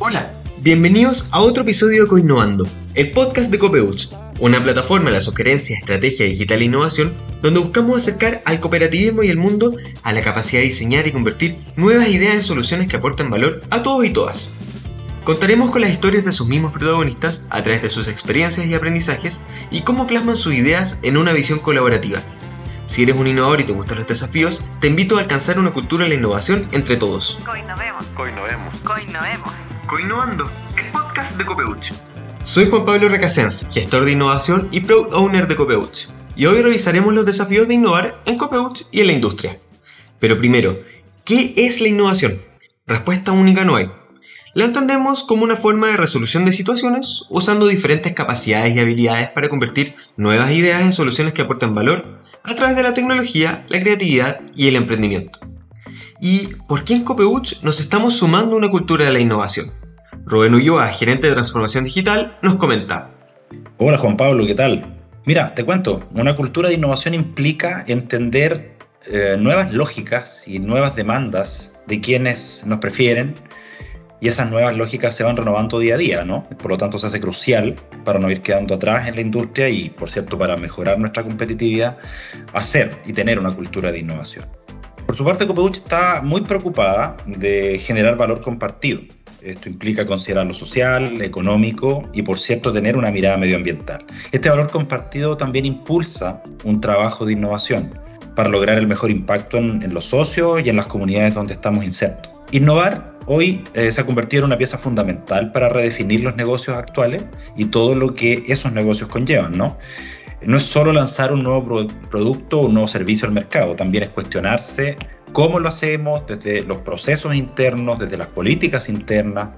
Hola, bienvenidos a otro episodio de Coinnovando, el podcast de Copeuch, una plataforma de la sugerencia, estrategia digital e innovación donde buscamos acercar al cooperativismo y el mundo a la capacidad de diseñar y convertir nuevas ideas en soluciones que aporten valor a todos y todas. Contaremos con las historias de sus mismos protagonistas a través de sus experiencias y aprendizajes y cómo plasman sus ideas en una visión colaborativa. Si eres un innovador y te gustan los desafíos, te invito a alcanzar una cultura de la innovación entre todos. Coinnovemos. Coinnovemos. Coinnovemos. Coinnovando, el podcast de Copeuch. Soy Juan Pablo Recasens, gestor de innovación y Product Owner de Copeuch, y hoy revisaremos los desafíos de innovar en Copeuch y en la industria. Pero primero, ¿qué es la innovación? Respuesta única no hay. La entendemos como una forma de resolución de situaciones usando diferentes capacidades y habilidades para convertir nuevas ideas en soluciones que aporten valor a través de la tecnología, la creatividad y el emprendimiento. ¿Y por qué en Copeuch nos estamos sumando a una cultura de la innovación? Rubén Ulloa, gerente de transformación digital, nos comenta. Hola Juan Pablo, ¿qué tal? Mira, te cuento, una cultura de innovación implica entender eh, nuevas lógicas y nuevas demandas de quienes nos prefieren y esas nuevas lógicas se van renovando día a día, ¿no? Por lo tanto, se hace crucial para no ir quedando atrás en la industria y, por cierto, para mejorar nuestra competitividad, hacer y tener una cultura de innovación. Por su parte, Copeuch está muy preocupada de generar valor compartido. Esto implica considerar lo social, económico y, por cierto, tener una mirada medioambiental. Este valor compartido también impulsa un trabajo de innovación para lograr el mejor impacto en, en los socios y en las comunidades donde estamos insertos. Innovar hoy eh, se ha convertido en una pieza fundamental para redefinir los negocios actuales y todo lo que esos negocios conllevan, ¿no? No es solo lanzar un nuevo producto o un nuevo servicio al mercado, también es cuestionarse cómo lo hacemos desde los procesos internos, desde las políticas internas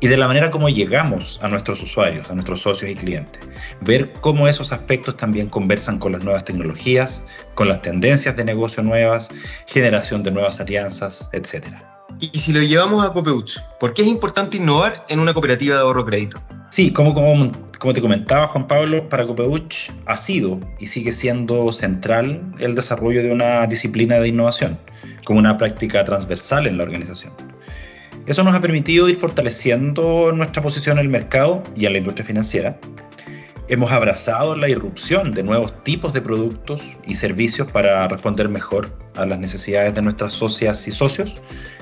y de la manera como llegamos a nuestros usuarios, a nuestros socios y clientes. Ver cómo esos aspectos también conversan con las nuevas tecnologías, con las tendencias de negocio nuevas, generación de nuevas alianzas, etcétera. Y si lo llevamos a Copeuch, ¿por qué es importante innovar en una cooperativa de ahorro crédito? Sí, como, como, como te comentaba Juan Pablo, para Copeuch ha sido y sigue siendo central el desarrollo de una disciplina de innovación, como una práctica transversal en la organización. Eso nos ha permitido ir fortaleciendo nuestra posición en el mercado y en la industria financiera. Hemos abrazado la irrupción de nuevos tipos de productos y servicios para responder mejor a las necesidades de nuestras socias y socios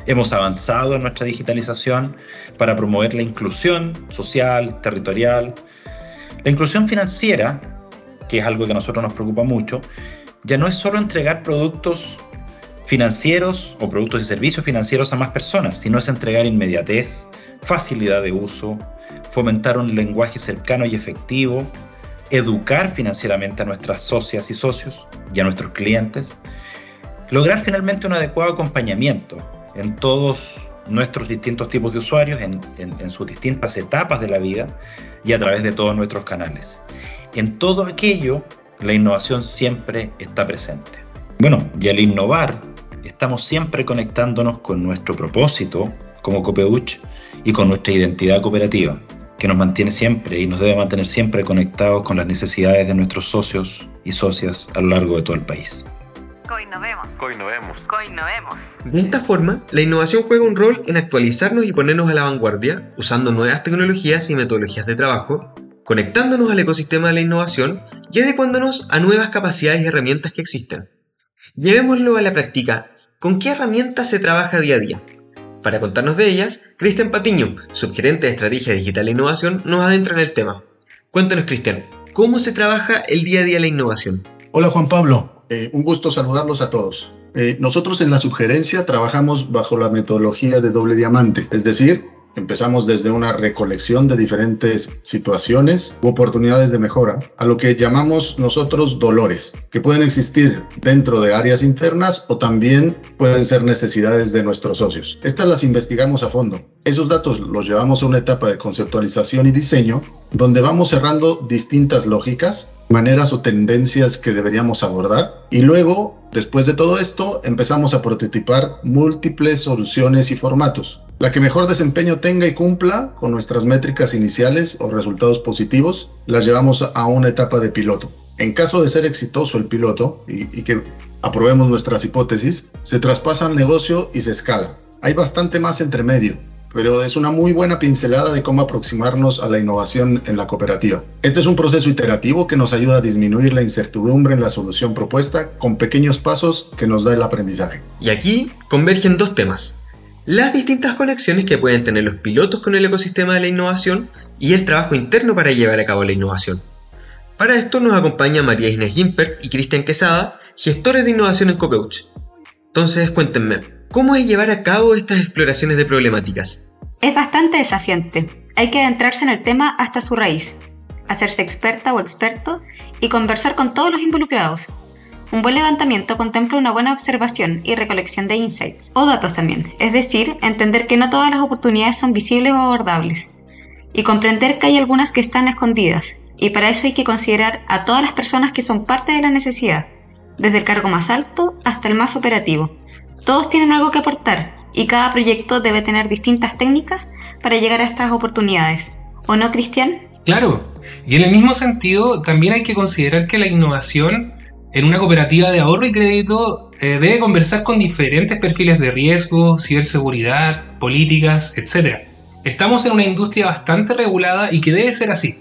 Hemos avanzado en nuestra digitalización para promover la inclusión social, territorial. La inclusión financiera, que es algo que a nosotros nos preocupa mucho, ya no es solo entregar productos financieros o productos y servicios financieros a más personas, sino es entregar inmediatez, facilidad de uso, fomentar un lenguaje cercano y efectivo, educar financieramente a nuestras socias y socios y a nuestros clientes, lograr finalmente un adecuado acompañamiento en todos nuestros distintos tipos de usuarios, en, sus distintas etapas de la vida y a través de todos nuestros canales. En todo aquello, la innovación siempre está presente. Bueno, y al innovar, estamos siempre conectándonos con nuestro propósito como Copeuch y con nuestra identidad cooperativa, que nos mantiene siempre y nos debe mantener siempre conectados con las necesidades de nuestros socios y socias a lo largo de todo el país. Coinnovemos. Coinnovemos. Coinnovemos. De esta forma, la innovación juega un rol en actualizarnos y ponernos a la vanguardia usando nuevas tecnologías y metodologías de trabajo, conectándonos al ecosistema de la innovación y adecuándonos a nuevas capacidades y herramientas que existen. Llevémoslo a la práctica. ¿Con qué herramientas se trabaja día a día? Para contarnos de ellas, Cristian Patiño, subgerente de Estrategia Digital e Innovación, nos adentra en el tema. Cuéntanos, Cristian, ¿cómo se trabaja el día a día la innovación? Hola Juan Pablo, eh, un gusto saludarlos a todos. Eh, nosotros en la sugerencia trabajamos bajo la metodología de doble diamante, es decir, Empezamos desde una recolección de diferentes situaciones u oportunidades de mejora, a lo que llamamos nosotros dolores, que pueden existir dentro de áreas internas o también pueden ser necesidades de nuestros socios. Estas las investigamos a fondo. Esos datos los llevamos a una etapa de conceptualización y diseño, donde vamos cerrando distintas lógicas, maneras o tendencias que deberíamos abordar, y luego, después de todo esto, empezamos a prototipar múltiples soluciones y formatos la que mejor desempeño tenga y cumpla con nuestras métricas iniciales o resultados positivos, las llevamos a una etapa de piloto. En caso de ser exitoso el piloto y, que aprobemos nuestras hipótesis, se traspasa al negocio y se escala. Hay bastante más entre medio, pero es una muy buena pincelada de cómo aproximarnos a la innovación en la cooperativa. Este es un proceso iterativo que nos ayuda a disminuir la incertidumbre en la solución propuesta con pequeños pasos que nos da el aprendizaje. Y aquí convergen dos temas. Las distintas conexiones que pueden tener los pilotos con el ecosistema de la innovación y el trabajo interno para llevar a cabo la innovación. Para esto nos acompaña María Inés Gimpert y Cristian Quesada, gestores de innovación en Copeuch. Entonces cuéntenme, ¿cómo es llevar a cabo estas exploraciones de problemáticas? Es bastante desafiante. Hay que adentrarse en el tema hasta su raíz, hacerse experta o experto y conversar con todos los involucrados. Un buen levantamiento contempla una buena observación y recolección de insights, o datos también, es decir, entender que no todas las oportunidades son visibles o abordables, y comprender que hay algunas que están escondidas, y para eso hay que considerar a todas las personas que son parte de la necesidad, desde el cargo más alto hasta el más operativo. Todos tienen algo que aportar y cada proyecto debe tener distintas técnicas para llegar a estas oportunidades. ¿O no, Cristian? Claro, y en el mismo sentido también hay que considerar que la innovación en una cooperativa de ahorro y crédito eh, debe conversar con diferentes perfiles de riesgo, ciberseguridad, políticas, etc. Estamos en una industria bastante regulada y que debe ser así.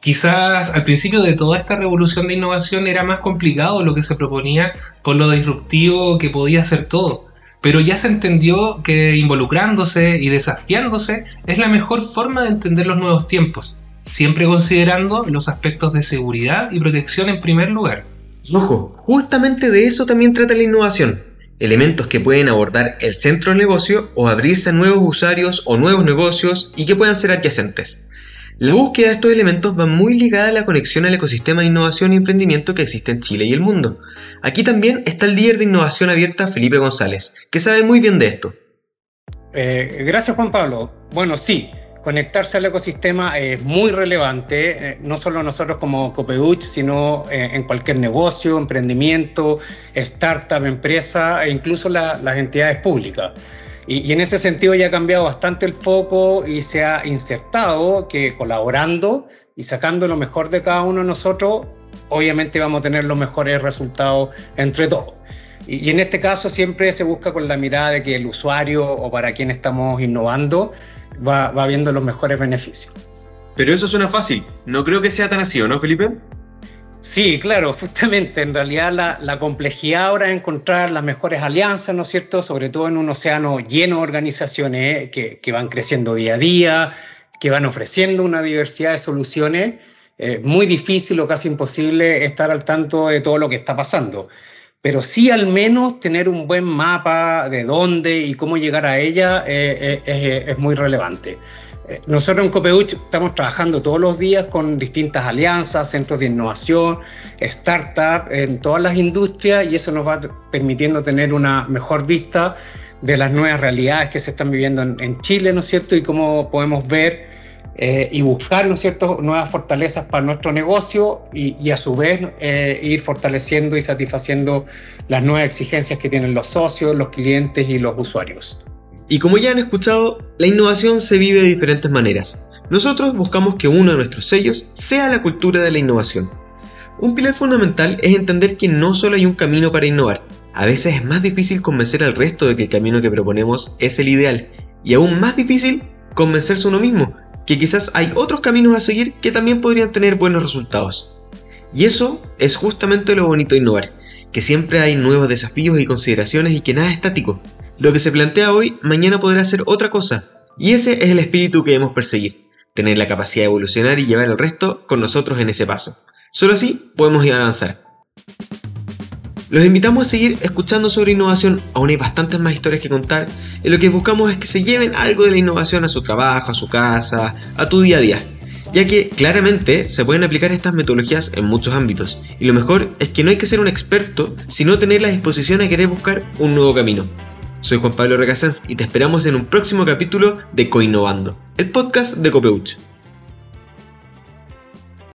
Quizás al principio de toda esta revolución de innovación era más complicado lo que se proponía por lo disruptivo que podía ser todo, pero ya se entendió que involucrándose y desafiándose es la mejor forma de entender los nuevos tiempos, siempre considerando los aspectos de seguridad y protección en primer lugar. Ojo, justamente de eso también trata la innovación. Elementos que pueden abordar el centro del negocio o abrirse a nuevos usuarios o nuevos negocios y que puedan ser adyacentes. La búsqueda de estos elementos va muy ligada a la conexión al ecosistema de innovación y emprendimiento que existe en Chile y el mundo. Aquí también está el líder de innovación abierta, Felipe González, que sabe muy bien de esto. Eh, gracias Juan Pablo. Bueno, sí, conectarse al ecosistema es muy relevante, eh, no solo nosotros como Copeuch, sino eh, en cualquier negocio, emprendimiento, startup, empresa e incluso las entidades públicas. Y, en ese sentido ya ha cambiado bastante el foco y se ha insertado que colaborando y sacando lo mejor de cada uno de nosotros, obviamente vamos a tener los mejores resultados entre todos. Y, en este caso siempre se busca con la mirada de que el usuario o para quien estamos innovando va, va viendo los mejores beneficios. Pero eso suena fácil. No creo que sea tan así, ¿o no, Felipe? Sí, claro, justamente en realidad la, complejidad ahora es encontrar las mejores alianzas, ¿no es cierto? Sobre todo en un océano lleno de organizaciones que, van creciendo día a día, que van ofreciendo una diversidad de soluciones. Eh, muy difícil o casi imposible estar al tanto de todo lo que está pasando, pero sí al menos tener un buen mapa de dónde y cómo llegar a ella eh, eh, es muy relevante. Eh, nosotros en Copeuch estamos trabajando todos los días con distintas alianzas, centros de innovación, startups en todas las industrias y eso nos va permitiendo tener una mejor vista de las nuevas realidades que se están viviendo en, Chile, ¿no es cierto? Y cómo podemos ver eh, y buscar, ¿no es cierto?, nuevas fortalezas para nuestro negocio y, a su vez eh, ir fortaleciendo y satisfaciendo las nuevas exigencias que tienen los socios, los clientes y los usuarios. Y como ya han escuchado, la innovación se vive de diferentes maneras. Nosotros buscamos que uno de nuestros sellos sea la cultura de la innovación. Un pilar fundamental es entender que no solo hay un camino para innovar. A veces es más difícil convencer al resto de que el camino que proponemos es el ideal. Y aún más difícil convencerse uno mismo, que quizás hay otros caminos a seguir que también podrían tener buenos resultados. Y eso es justamente lo bonito de innovar, que siempre hay nuevos desafíos y consideraciones y que nada es estático. Lo que se plantea hoy, mañana podrá ser otra cosa. Y ese es el espíritu que debemos perseguir, tener la capacidad de evolucionar y llevar el resto con nosotros en ese paso. Solo así podemos ir a avanzar. Los invitamos a seguir escuchando sobre innovación, aún hay bastantes más historias que contar, y lo que buscamos es que se lleven algo de la innovación a su trabajo, a su casa, a tu día a día, ya que claramente se pueden aplicar estas metodologías en muchos ámbitos, y lo mejor es que no hay que ser un experto, sino tener la disposición a querer buscar un nuevo camino. Soy Juan Pablo Recasens y te esperamos en un próximo capítulo de Coinnovando, el podcast de Copeuch.